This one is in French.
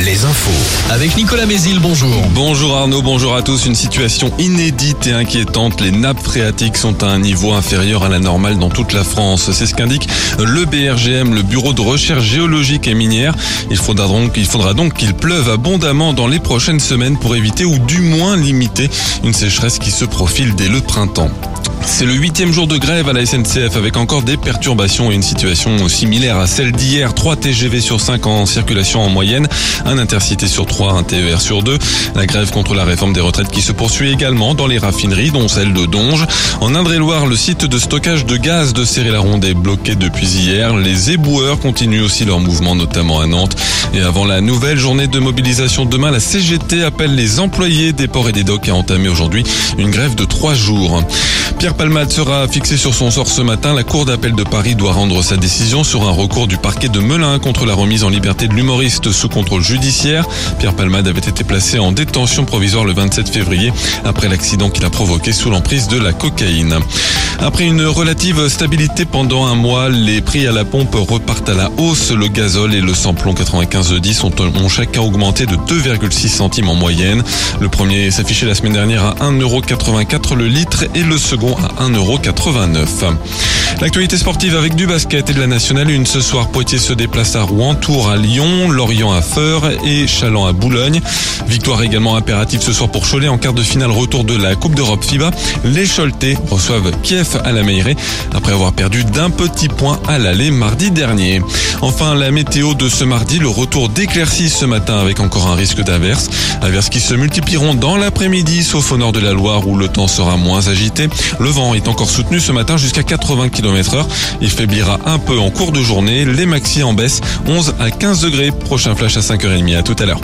les infos. Avec Nicolas Mézil, bonjour. Bonjour Arnaud, bonjour à tous. Une situation inédite et inquiétante. Les nappes phréatiques sont à un niveau inférieur à la normale dans toute la France. C'est ce qu'indique le BRGM, le Bureau de recherche géologique et minière. Il faudra donc, il faudra donc qu'il pleuve abondamment dans les prochaines semaines pour éviter ou du moins limiter une sécheresse qui se profile dès le printemps. C'est le huitième jour de grève à la SNCF avec encore des perturbations et une situation similaire à celle d'hier. 3 TGV sur 5 en circulation en moyenne, un intercité sur 3, un TER sur 2. La grève contre la réforme des retraites qui se poursuit également dans les raffineries, dont celle de Donge. En Indre-et-Loire, le site de stockage de gaz de Céry-la-Ronde est bloqué depuis hier. Les éboueurs continuent aussi leur mouvement, notamment à Nantes. Et avant la nouvelle journée de mobilisation demain, la CGT appelle les employés des ports et des docks à entamer aujourd'hui une grève de 3 jours. Pierre Palmade sera fixé sur son sort ce matin. La Cour d'appel de Paris doit rendre sa décision sur un recours du parquet de Melun contre la remise en liberté de l'humoriste sous contrôle judiciaire. Pierre Palmade avait été placé en détention provisoire le 27 février après l'accident qu'il a provoqué sous l'emprise de la cocaïne. Après une relative stabilité pendant un mois, les prix à la pompe repartent à la hausse. Le gazole et le samplon 9510 ont, chacun augmenté de 2,6 centimes en moyenne. Le premier s'affichait la semaine dernière à 1,84€ le litre et le second à 1,89€. L'actualité sportive avec du basket et de la nationale une ce soir. Poitiers se déplace à Rouen, Tours à Lyon, Lorient à Feur et Chaland à Boulogne. Victoire également impérative ce soir pour Cholet en quart de finale retour de la Coupe d'Europe FIBA. Les Choletais reçoivent Kiev à la Meilleray après avoir perdu d'un petit point à l'aller mardi dernier. Enfin, la météo de ce mardi, le retour d'éclaircies ce matin avec encore un risque d'averse. Averses qui se multiplieront dans l'après-midi, sauf au nord de la Loire où le temps sera moins agité. Le vent est encore soutenu ce matin jusqu'à 80 km Il faiblira un peu en cours de journée. Les maxi en baisse 11 à 15 degrés. Prochain flash à 5h30. À tout à l'heure.